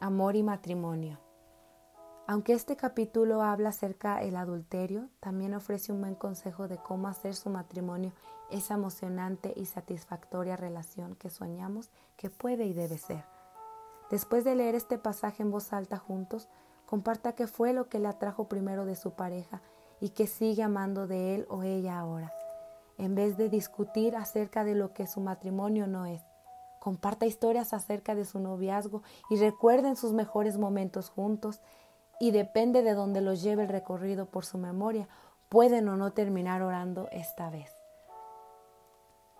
Amor y matrimonio. Aunque este capítulo habla acerca del adulterio, también ofrece un buen consejo de cómo hacer su matrimonio esa emocionante y satisfactoria relación que soñamos que puede y debe ser. Después de leer este pasaje en voz alta juntos, comparta qué fue lo que le atrajo primero de su pareja y que sigue amando de él o ella ahora, en vez de discutir acerca de lo que su matrimonio no es. Comparta historias acerca de su noviazgo y recuerden sus mejores momentos juntos y depende de donde los lleve el recorrido por su memoria, pueden o no terminar orando esta vez.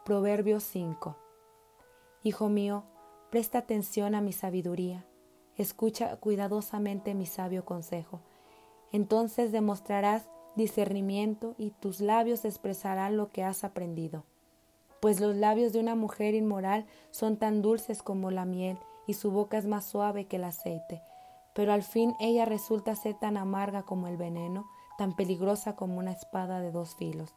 Proverbios 5. Hijo mío, presta atención a mi sabiduría, escucha cuidadosamente mi sabio consejo. Entonces demostrarás discernimiento y tus labios expresarán lo que has aprendido pues los labios de una mujer inmoral son tan dulces como la miel y su boca es más suave que el aceite, pero al fin ella resulta ser tan amarga como el veneno, tan peligrosa como una espada de dos filos.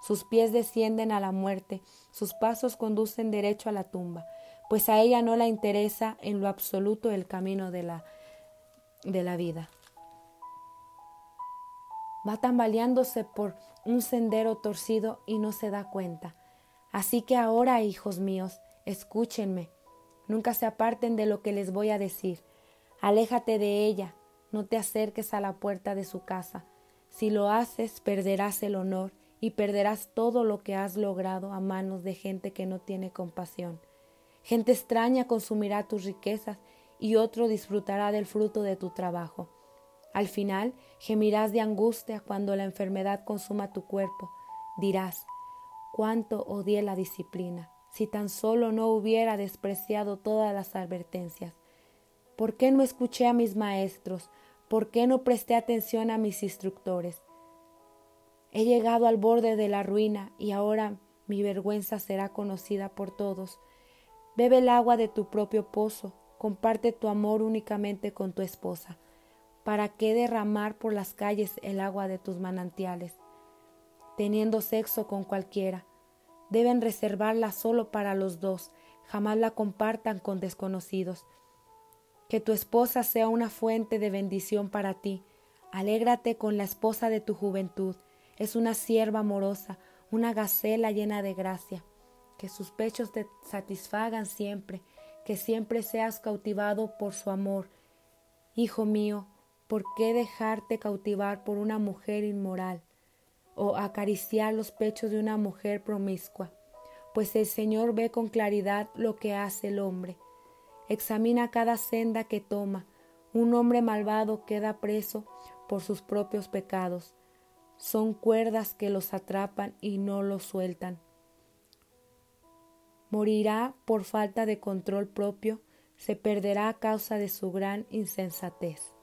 Sus pies descienden a la muerte, sus pasos conducen derecho a la tumba, pues a ella no la interesa en lo absoluto el camino de la, de la vida. Va tambaleándose por un sendero torcido y no se da cuenta. Así que ahora, hijos míos, escúchenme, nunca se aparten de lo que les voy a decir. Aléjate de ella, no te acerques a la puerta de su casa. Si lo haces, perderás el honor y perderás todo lo que has logrado a manos de gente que no tiene compasión. Gente extraña consumirá tus riquezas y otro disfrutará del fruto de tu trabajo. Al final gemirás de angustia cuando la enfermedad consuma tu cuerpo. Dirás, cuánto odié la disciplina, si tan solo no hubiera despreciado todas las advertencias. ¿Por qué no escuché a mis maestros? ¿Por qué no presté atención a mis instructores? He llegado al borde de la ruina y ahora mi vergüenza será conocida por todos. Bebe el agua de tu propio pozo, comparte tu amor únicamente con tu esposa. ¿Para qué derramar por las calles el agua de tus manantiales? Teniendo sexo con cualquiera. Deben reservarla solo para los dos, jamás la compartan con desconocidos. Que tu esposa sea una fuente de bendición para ti. Alégrate con la esposa de tu juventud. Es una sierva amorosa, una gacela llena de gracia. Que sus pechos te satisfagan siempre, que siempre seas cautivado por su amor. Hijo mío, ¿por qué dejarte cautivar por una mujer inmoral? O acariciar los pechos de una mujer promiscua, pues el Señor ve con claridad lo que hace el hombre. Examina cada senda que toma. Un hombre malvado queda preso por sus propios pecados. Son cuerdas que los atrapan y no los sueltan. Morirá por falta de control propio, se perderá a causa de su gran insensatez.